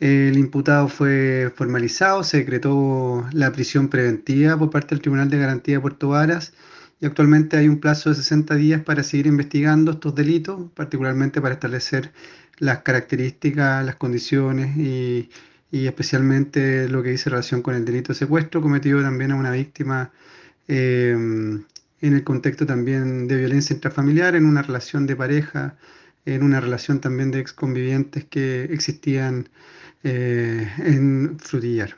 El imputado fue formalizado, se decretó la prisión preventiva por parte del Tribunal de Garantía de Puerto Varas y actualmente hay un plazo de 60 días para seguir investigando estos delitos, particularmente para establecer las características, las condiciones y, especialmente lo que dice relación con el delito de secuestro cometido también a una víctima eh, en el contexto también de violencia intrafamiliar, en una relación de pareja, en una relación también de exconvivientes que existían eh, en Frutillar.